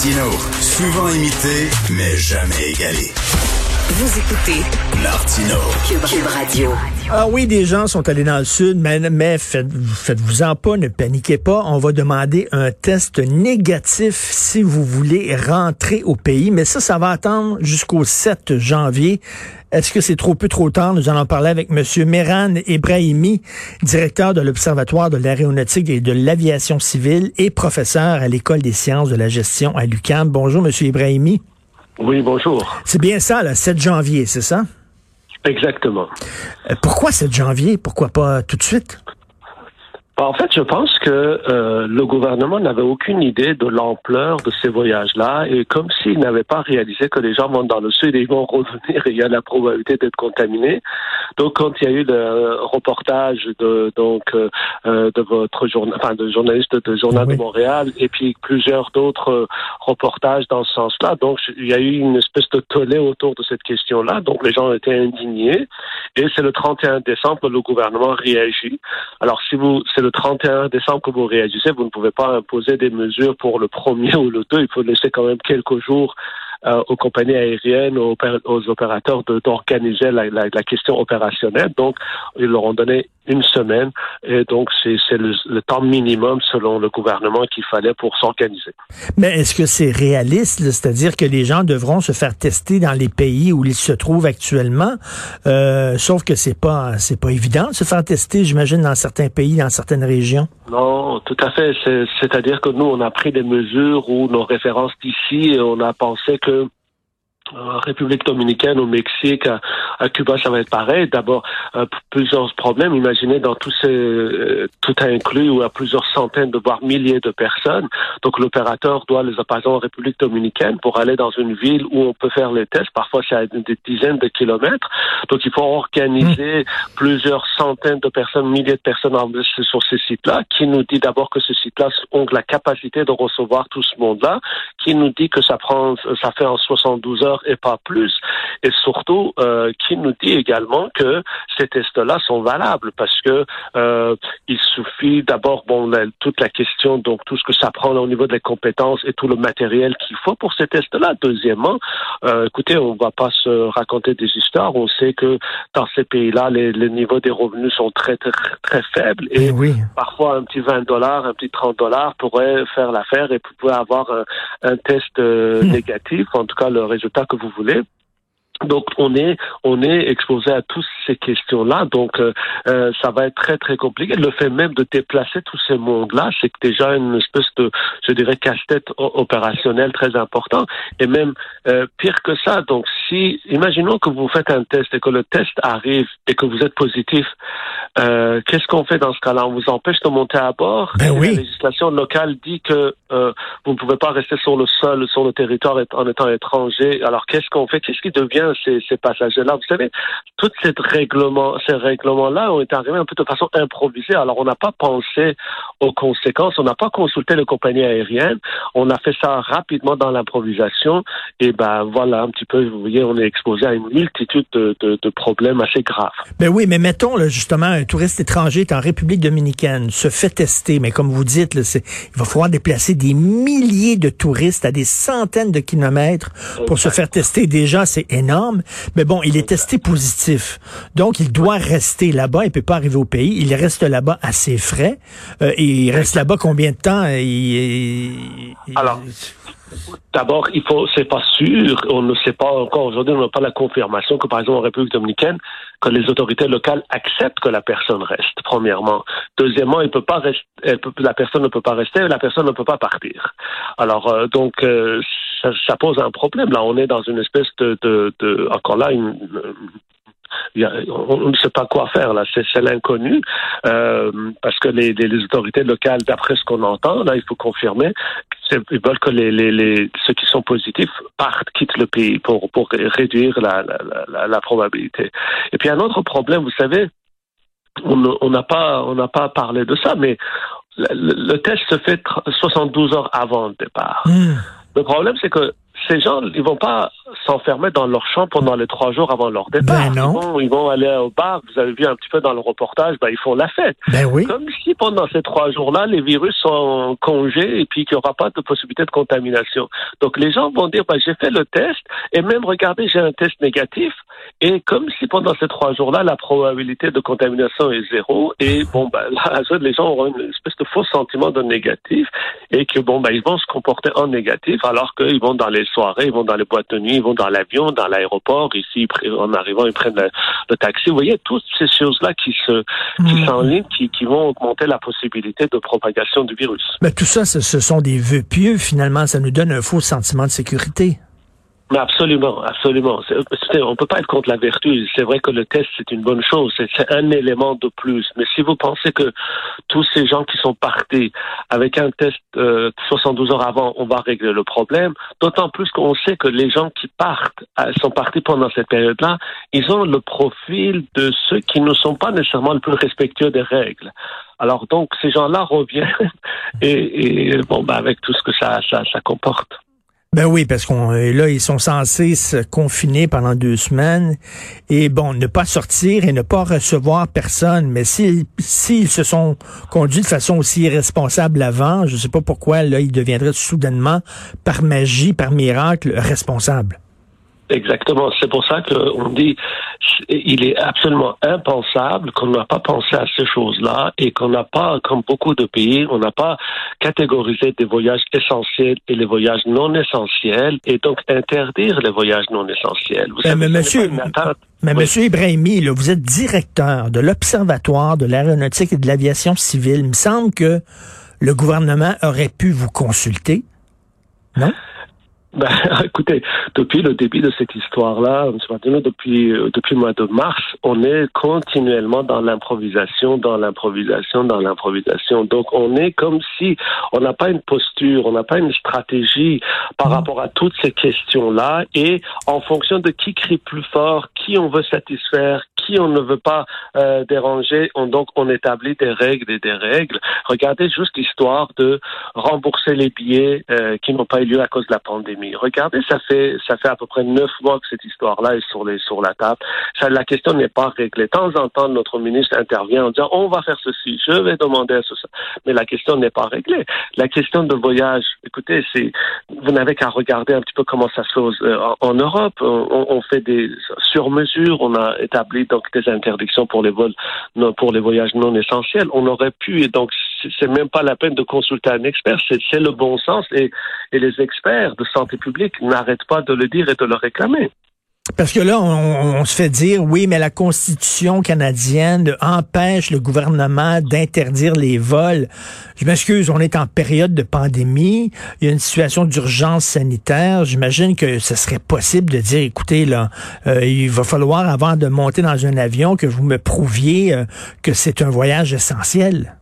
Martino, souvent imité, mais jamais égalé. Vous écoutez Martino. Cube, Cube Radio. Ah oui, des gens sont allés dans le sud, mais, mais faites, faites-vous-en pas, ne paniquez pas. On va demander un test négatif si vous voulez rentrer au pays. Mais ça, ça va attendre jusqu'au 7 janvier. Est-ce que c'est trop peu trop tard? Nous allons parler avec M. Meran Ebrahimi, directeur de l'Observatoire de l'aéronautique et de l'aviation civile et professeur à l'École des sciences de la gestion à l'UQAM. Bonjour, M. Ebrahimi. Oui, bonjour. C'est bien ça, le 7 janvier, c'est ça? Exactement. Euh, pourquoi 7 janvier? Pourquoi pas tout de suite? Bah, en fait, je pense que euh, le gouvernement n'avait aucune idée de l'ampleur de ces voyages-là et comme s'il n'avait pas réalisé que les gens vont dans le sud et ils vont revenir et il y a la probabilité d'être contaminés. Donc, quand il y a eu le reportage de donc euh, euh, de votre journal, enfin de journaliste de Journal de Montréal et puis plusieurs d'autres reportages dans ce sens-là, donc il y a eu une espèce de tollé autour de cette question-là. Donc, les gens étaient indignés et c'est le 31 décembre que le gouvernement réagit. Alors, si vous c'est le 31 décembre que vous réagissez, vous ne pouvez pas imposer des mesures pour le premier ou le deux. Il faut laisser quand même quelques jours euh, aux compagnies aériennes, aux, opérateurs d'organiser la, la, la, question opérationnelle. Donc, ils leur ont donné une semaine et donc c'est le, le, temps minimum selon le gouvernement qu'il fallait pour s'organiser. Mais est-ce que c'est réaliste, c'est-à-dire que les gens devront se faire tester dans les pays où ils se trouvent actuellement, euh, sauf que c'est pas c'est pas évident de se faire tester, j'imagine, dans certains pays, dans certaines régions? Non, tout à fait. C'est-à-dire que nous, on a pris des mesures où nos références d'ici, on a pensé que to République dominicaine, au Mexique, à, Cuba, ça va être pareil. D'abord, euh, plusieurs problèmes. Imaginez dans tous ces, euh, tout inclus, y a plusieurs centaines, de voire milliers de personnes. Donc, l'opérateur doit les apaiser en République dominicaine pour aller dans une ville où on peut faire les tests. Parfois, c'est à des dizaines de kilomètres. Donc, il faut organiser mmh. plusieurs centaines de personnes, milliers de personnes sur ces sites-là, qui nous dit d'abord que ces sites-là ont la capacité de recevoir tout ce monde-là, qui nous dit que ça prend, ça fait en 72 heures et pas plus. Et surtout, euh, qui nous dit également que ces tests-là sont valables parce que euh, il suffit d'abord, bon, toute la question, donc tout ce que ça prend au niveau des compétences et tout le matériel qu'il faut pour ces tests-là. Deuxièmement, euh, écoutez, on va pas se raconter des histoires. On sait que dans ces pays-là, les, les niveaux des revenus sont très très, très faibles et eh oui. parfois un petit 20 dollars, un petit 30 dollars pourrait faire l'affaire et pourrait avoir un, un test euh, hmm. négatif, en tout cas le résultat que vous voulez. Donc on est on est exposé à toutes ces questions-là. Donc euh, euh, ça va être très très compliqué. Le fait même de déplacer tous ces mondes-là, c'est déjà une espèce de je dirais casse-tête opérationnel très important. Et même euh, pire que ça. Donc si imaginons que vous faites un test et que le test arrive et que vous êtes positif, euh, qu'est-ce qu'on fait dans ce cas-là? On vous empêche de monter à bord? Ben oui. La législation locale dit que euh, vous ne pouvez pas rester sur le sol, sur le territoire en étant étranger. Alors qu'est-ce qu'on fait? Qu'est-ce qui devient ces, ces passagers-là. Vous savez, tous ces règlements, ces règlements-là ont été arrivés un peu de façon improvisée. Alors, on n'a pas pensé aux conséquences, on n'a pas consulté les compagnies aériennes, on a fait ça rapidement dans l'improvisation. Et ben voilà, un petit peu, vous voyez, on est exposé à une multitude de, de, de problèmes assez graves. Ben oui, mais mettons là, justement, un touriste étranger est en République dominicaine, se fait tester, mais comme vous dites, là, il va falloir déplacer des milliers de touristes à des centaines de kilomètres pour se faire tester. Déjà, c'est énorme. Mais bon, il est testé positif. Donc, il doit rester là-bas. Il peut pas arriver au pays. Il reste là-bas à ses frais. Euh, et il reste là-bas combien de temps? Alors, D'abord, il faut, c'est pas sûr, on ne sait pas encore aujourd'hui, on n'a pas la confirmation que, par exemple, en République dominicaine, que les autorités locales acceptent que la personne reste, premièrement. Deuxièmement, il peut pas rester, la personne ne peut pas rester, la personne ne peut pas partir. Alors, euh, donc, euh, ça, pose un problème. Là, on est dans une espèce de, de, de encore là, une, on ne sait pas quoi faire là, c'est l'inconnu euh, parce que les, les, autorités locales, d'après ce qu'on entend, là, il faut confirmer, ils veulent que les, les, les, ceux qui sont positifs partent, quittent le pays pour pour réduire la, la, la, probabilité. Et puis un autre problème, vous savez, on n'a pas on n'a pas parlé de ça, mais le, test se fait 72 heures avant le départ. Hmm. Le problème, c'est que ces gens, ils vont pas s'enfermer dans leur chambre pendant les trois jours avant leur départ. Ben non. Ils, vont, ils vont aller au bar. Vous avez vu un petit peu dans le reportage, ben, ils font la fête. Ben oui. Comme si pendant ces trois jours-là, les virus sont en congé et puis qu'il n'y aura pas de possibilité de contamination. Donc les gens vont dire, ben, j'ai fait le test et même regardez, j'ai un test négatif. Et comme si pendant ces trois jours-là, la probabilité de contamination est zéro. Et bon, ben, là, les gens auront une espèce de faux sentiment de négatif et que bon, ben, ils vont se comporter en négatif alors qu'ils vont dans les soirées, ils vont dans les boîtes de nuit, ils vont dans l'avion, dans l'aéroport. Ici, en arrivant, ils prennent le, le taxi. Vous voyez, toutes ces choses-là qui se, qui Mhm. s'enlignent, qui, qui vont augmenter la possibilité de propagation du virus. Mais tout ça, ce, ce sont des vœux pieux, finalement. Ça nous donne un faux sentiment de sécurité. Mais absolument, absolument. On peut pas être contre la vertu. C'est vrai que le test, c'est une bonne chose. C'est c'est un élément de plus. Mais si vous pensez que tous ces gens qui sont partis avec un test euh, 72 heures avant, on va régler le problème, d'autant plus qu'on sait que les gens qui partent, euh, sont partis pendant cette période-là, ils ont le profil de ceux qui ne sont pas nécessairement le plus respectueux des règles. Alors donc, ces gens-là reviennent et, et bon, bah, avec tout ce que ça, ça, ça comporte. Ben oui, parce qu'on euh, là, ils sont censés se confiner pendant deux semaines et bon, ne pas sortir et ne pas recevoir personne. Mais s'ils se sont conduits de façon aussi irresponsable avant, je sais pas pourquoi là, ils deviendraient soudainement, par magie, par miracle, responsables. Exactement. C'est pour ça qu'on dit il est absolument impensable qu'on n'a pas pensé à ces choses-là et qu'on n'a pas, comme beaucoup de pays, on n'a pas catégorisé des voyages essentiels et les voyages non essentiels et donc interdire les voyages non essentiels. Vous mais monsieur-. Mais Oui. Monsieur Ibrahimi, là, vous êtes directeur de l'Observatoire de l'aéronautique et de l'aviation civile. Il me semble que le gouvernement aurait pu vous consulter. Non? Ben, écoutez, depuis le début de cette histoire-là, depuis, euh, depuis le mois de mars, on est continuellement dans l'improvisation, dans l'improvisation, dans l'improvisation. Donc, on est comme si on n'a pas une posture, on n'a pas une stratégie par rapport à toutes ces questions-là. Et en fonction de qui crie plus fort, qui on veut satisfaire, on ne veut pas euh, déranger, on, donc on établit des règles et des règles. Regardez juste l'histoire de rembourser les billets euh, qui n'ont pas eu lieu à cause de la pandémie. Regardez, ça fait ça fait à peu près neuf mois que cette histoire-là est sur les sur la table. Ça, la question n'est pas réglée. De temps en temps, notre ministre intervient en disant on va faire ceci, je vais demander à ceci, mais la question n'est pas réglée. La question de voyage, écoutez, c'est vous n'avez qu'à regarder un petit peu comment ça se fait euh, en, en Europe. On, on fait des sur mesure, on a établi donc des interdictions pour les vols non- pour les voyages non essentiels. On aurait pu et donc c'est- même pas la peine de consulter un expert, c'est c'est le bon sens et, et les experts de santé publique n'arrêtent pas de le dire et de le réclamer. Parce que là, on, se fait dire, oui, mais la Constitution canadienne empêche le gouvernement d'interdire les vols. Je m'excuse, on est en période de pandémie, il y a une situation d'urgence sanitaire. J'imagine que ce serait possible de dire, écoutez, là, euh, il va falloir, avant de monter dans un avion, que vous me prouviez euh, que c'est un voyage essentiel.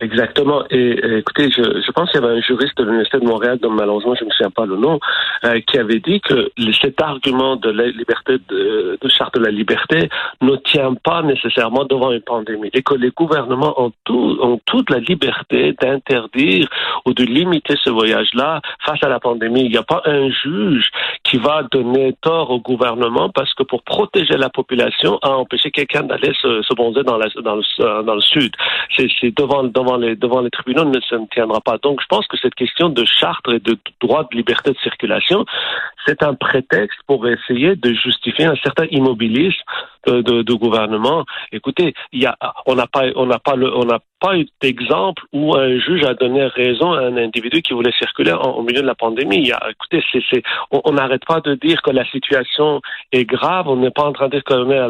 Exactement. Et, et écoutez, je, je pense qu'il y avait un juriste de l'Université de Montréal, dont malheureusement je ne souviens pas le nom, euh, qui avait dit que cet argument de la liberté de, de charte de la liberté ne tient pas nécessairement devant une pandémie et que les gouvernements ont, tout, ont toute la liberté d'interdire ou de limiter ce voyage-là face à la pandémie. Il n'y a pas un juge qui va donner tort au gouvernement parce que pour protéger la population, a empêché quelqu'un d'aller se, se bronzer dans, la, dans, le, dans le sud. C'est c'est devant, devant, les, tribunaux, ne, ne tiendra pas. Donc, je pense que cette question de charte et de droit de liberté de circulation, c'est un prétexte pour essayer de justifier un certain immobilisme de, de, de gouvernement. Écoutez, y a, on n'a pas, on n'a pas le, on n'a pas d'exemple où un juge a donné raison à un individu qui voulait circuler en- au milieu de la pandémie. Il y a, écoutez, c'est, c'est, on on n'arrête pas de dire que la situation est grave. On n'est pas en train d'être qu'on est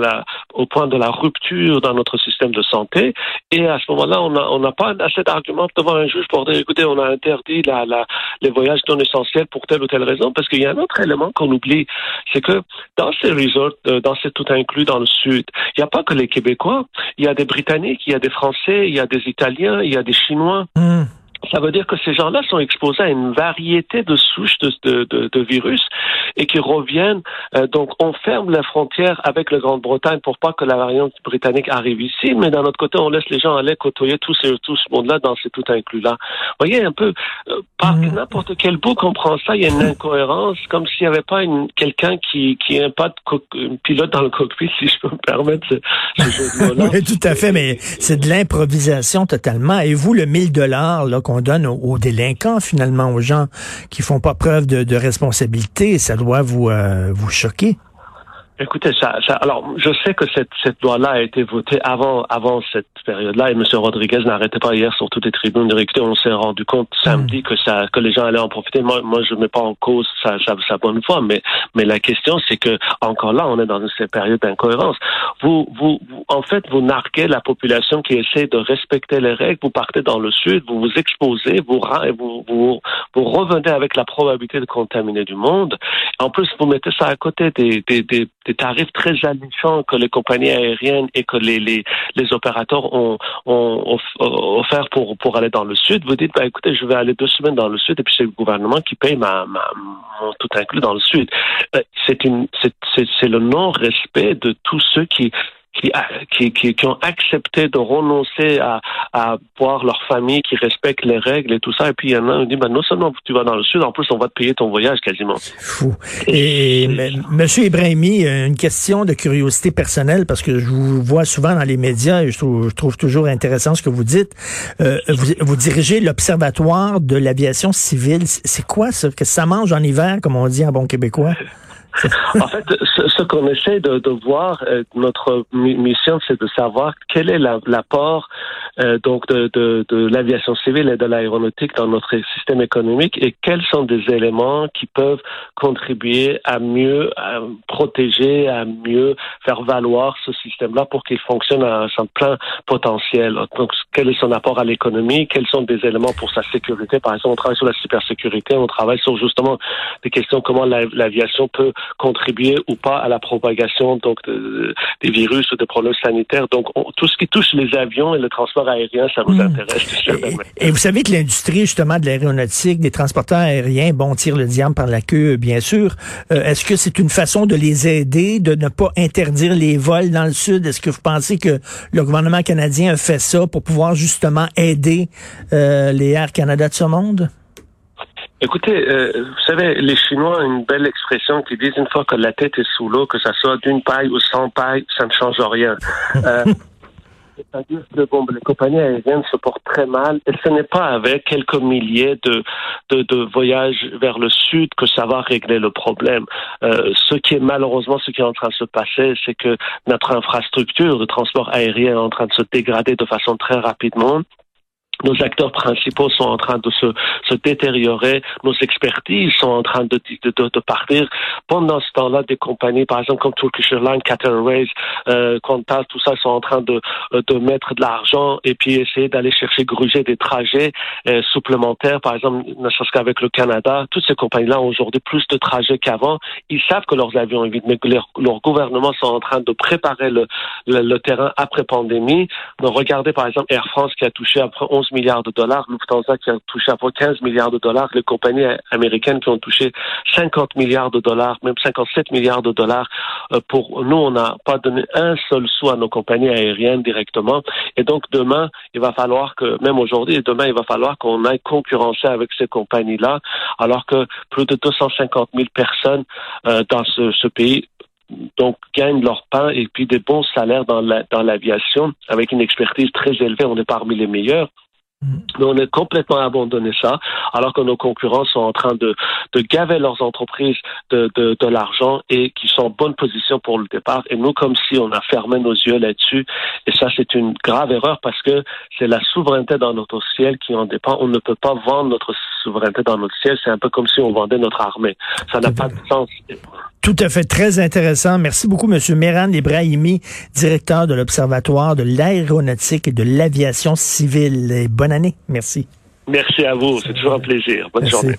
au point de la rupture dans notre système de santé. Et à ce moment-là, on n'a on n'a pas assez d'arguments devant un juge pour dire, écoutez, on a interdit la, la, les voyages non essentiels pour telle ou telle raison. Parce qu'il y a un autre élément qu'on oublie, c'est que dans ces resorts, euh, dans ces tout inclus dans le sud, il n'y a pas que les Québécois. Il y a des Britanniques, il y a des Français, il y a des Italiens, il y a des Chinois. Hmm. Ça veut dire que ces gens-là sont exposés à une variété de souches de, de, de, de virus et qui reviennent. Euh, donc, on ferme la frontière avec la Grande-Bretagne pour pas que la variante britannique arrive ici, mais d'un autre côté, on laisse les gens aller côtoyer tout ce, tout ce monde-là dans ces tout inclus-là. Vous voyez un peu, euh, Par Mhm. n'importe quel bout comprend ça, il y a une incohérence, comme s'il n'y avait pas quelqu'un qui, qui n'a pas de pilote dans le cockpit, si je peux me permettre ce, ce jeu de mots-là. Oui, tout à fait, mais c'est de l'improvisation totalement. Et vous, le 1000 dollars là qu'on donne aux, délinquants, finalement, aux gens qui font pas preuve de, de responsabilité, ça doit vous euh, vous choquer. Écoutez, ça, ça, alors, je sais que cette, cette loi-là a été votée avant, avant cette période-là, et M. Rodriguez n'arrêtait pas hier sur toutes les tribunes de écoutez, on s'est rendu compte samedi que ça, que les gens allaient en profiter. Moi, moi, je mets pas en cause sa, sa, sa bonne foi, mais, mais la question, c'est que, encore là, on est dans cette période d'incohérence. Vous, vous, vous- en fait, vous narguez la population qui essaie de respecter les règles. Vous partez dans le sud, vous vous exposez, vous, vous, vous, vous revenez avec la probabilité de contaminer du monde. En plus, vous mettez ça à côté des, des, des, des tarifs très alléchants que les compagnies aériennes et que les, les, les opérateurs ont, off- offert pour, pour aller dans le sud. Vous dites, bah, écoutez, je vais aller deux semaines dans le sud et puis c'est le gouvernement qui paye ma, ma, mon tout inclus dans le sud. Euh, c'est le non-respect de tous ceux qui, qui, qui, qui, qui ont accepté de renoncer à, à voir leur famille, qui respectent les règles et tout ça. Et puis il y en a qui dit, ben, non seulement tu vas dans le sud, en plus on va te payer ton voyage quasiment. Fou. Et, Monsieur Ibrahimi, euh, une question de curiosité personnelle parce que je vous vois souvent dans les médias et je trouve, je trouve toujours intéressant ce que vous dites. Euh, vous, vous dirigez l'Observatoire de l'aviation civile. C'est quoi ça? Que ça mange en hiver, comme on dit en bon québécois? en fait, ce, qu'on essaie de, de voir, euh, notre mi- mission, c'est de savoir quel est la- l'apport euh, donc de, de, de l'aviation civile et de l'aéronautique dans notre système économique et quels sont des éléments qui peuvent contribuer à mieux protéger, à mieux faire valoir ce système-là pour qu'il fonctionne à son plein potentiel. Donc, quel est son apport à l'économie? Quels sont des éléments pour sa sécurité? Par exemple, on travaille sur la cybersécurité, on travaille sur justement des questions comment la- l'aviation peut contribuer ou pas à la propagation donc de- des virus ou des problèmes sanitaires. Donc on- tout ce qui touche les avions et le transport aérien, ça nous Mm. intéresse. et vous savez que l'industrie justement de l'aéronautique, des transporteurs aériens, bon, tire le diable par la queue, bien sûr. Euh, Est-ce que c'est une façon de les aider, de ne pas interdire les vols dans le sud? Est-ce que vous pensez que le gouvernement canadien a fait ça pour pouvoir justement aider euh, les Air Canada de ce monde? Écoutez, euh, vous savez, les Chinois ont une belle expression qui disent une fois que la tête est sous l'eau, que ça soit d'une paille ou sans paille, ça ne change rien. Euh, C'est-à-dire que bon, les compagnies aériennes se portent très mal et ce n'est pas avec quelques milliers de, de, de voyages vers le sud que ça va régler le problème. Euh, ce qui est malheureusement ce qui est en train de se passer, c'est que notre infrastructure de transport aérien est en train de se dégrader de façon très rapidement. Nos acteurs principaux sont en train de se, se détériorer, nos expertises sont en train de, de, de, de partir. Pendant ce temps-là, des compagnies, par exemple comme Turkish Airlines, Qatar Airways, euh, Qantas, tout ça, sont en train de, de mettre de l'argent et puis essayer d'aller chercher, gruger des trajets euh, supplémentaires. Par exemple, ne serait-ce qu'avec le Canada, toutes ces compagnies-là ont aujourd'hui plus de trajets qu'avant. Ils savent que leurs avions évitent, mais que leur gouvernements sont en train de préparer le, le, le terrain après pandémie. Donc, regardez par exemple Air France qui a touché après 11 milliards de dollars, Lufthansa qui a touché après 15 milliards de dollars, les compagnies américaines qui ont touché 50 milliards de dollars, même 57 milliards de dollars. Euh, pour nous, on n'a pas donné un seul sou à nos compagnies aériennes directement. Et donc demain, il va falloir que, même aujourd'hui et demain, il va falloir qu'on aille concurrencer avec ces compagnies-là, alors que plus de 250 000 personnes euh, dans ce, pays donc gagnent leur pain et puis des bons salaires dans la, dans l'aviation avec une expertise très élevée. On est parmi les meilleurs. Mais on a complètement abandonné ça, alors que nos concurrents sont en train de, de gaver leurs entreprises de, de, de l'argent et qui sont en bonne position pour le départ. Et nous, comme si on a fermé nos yeux là-dessus. Et ça, c'est une grave erreur parce que c'est la souveraineté dans notre ciel qui en dépend. On ne peut pas vendre notre souveraineté dans notre ciel. C'est un peu comme si on vendait notre armée. Ça n'a pas de sens. Tout à fait, très intéressant. Merci beaucoup, Monsieur Meran Ibrahimi, directeur de l'Observatoire de l'aéronautique et de l'aviation civile. Et bonne année. Merci. Merci à vous. C'est toujours un plaisir. Bonne Merci. journée.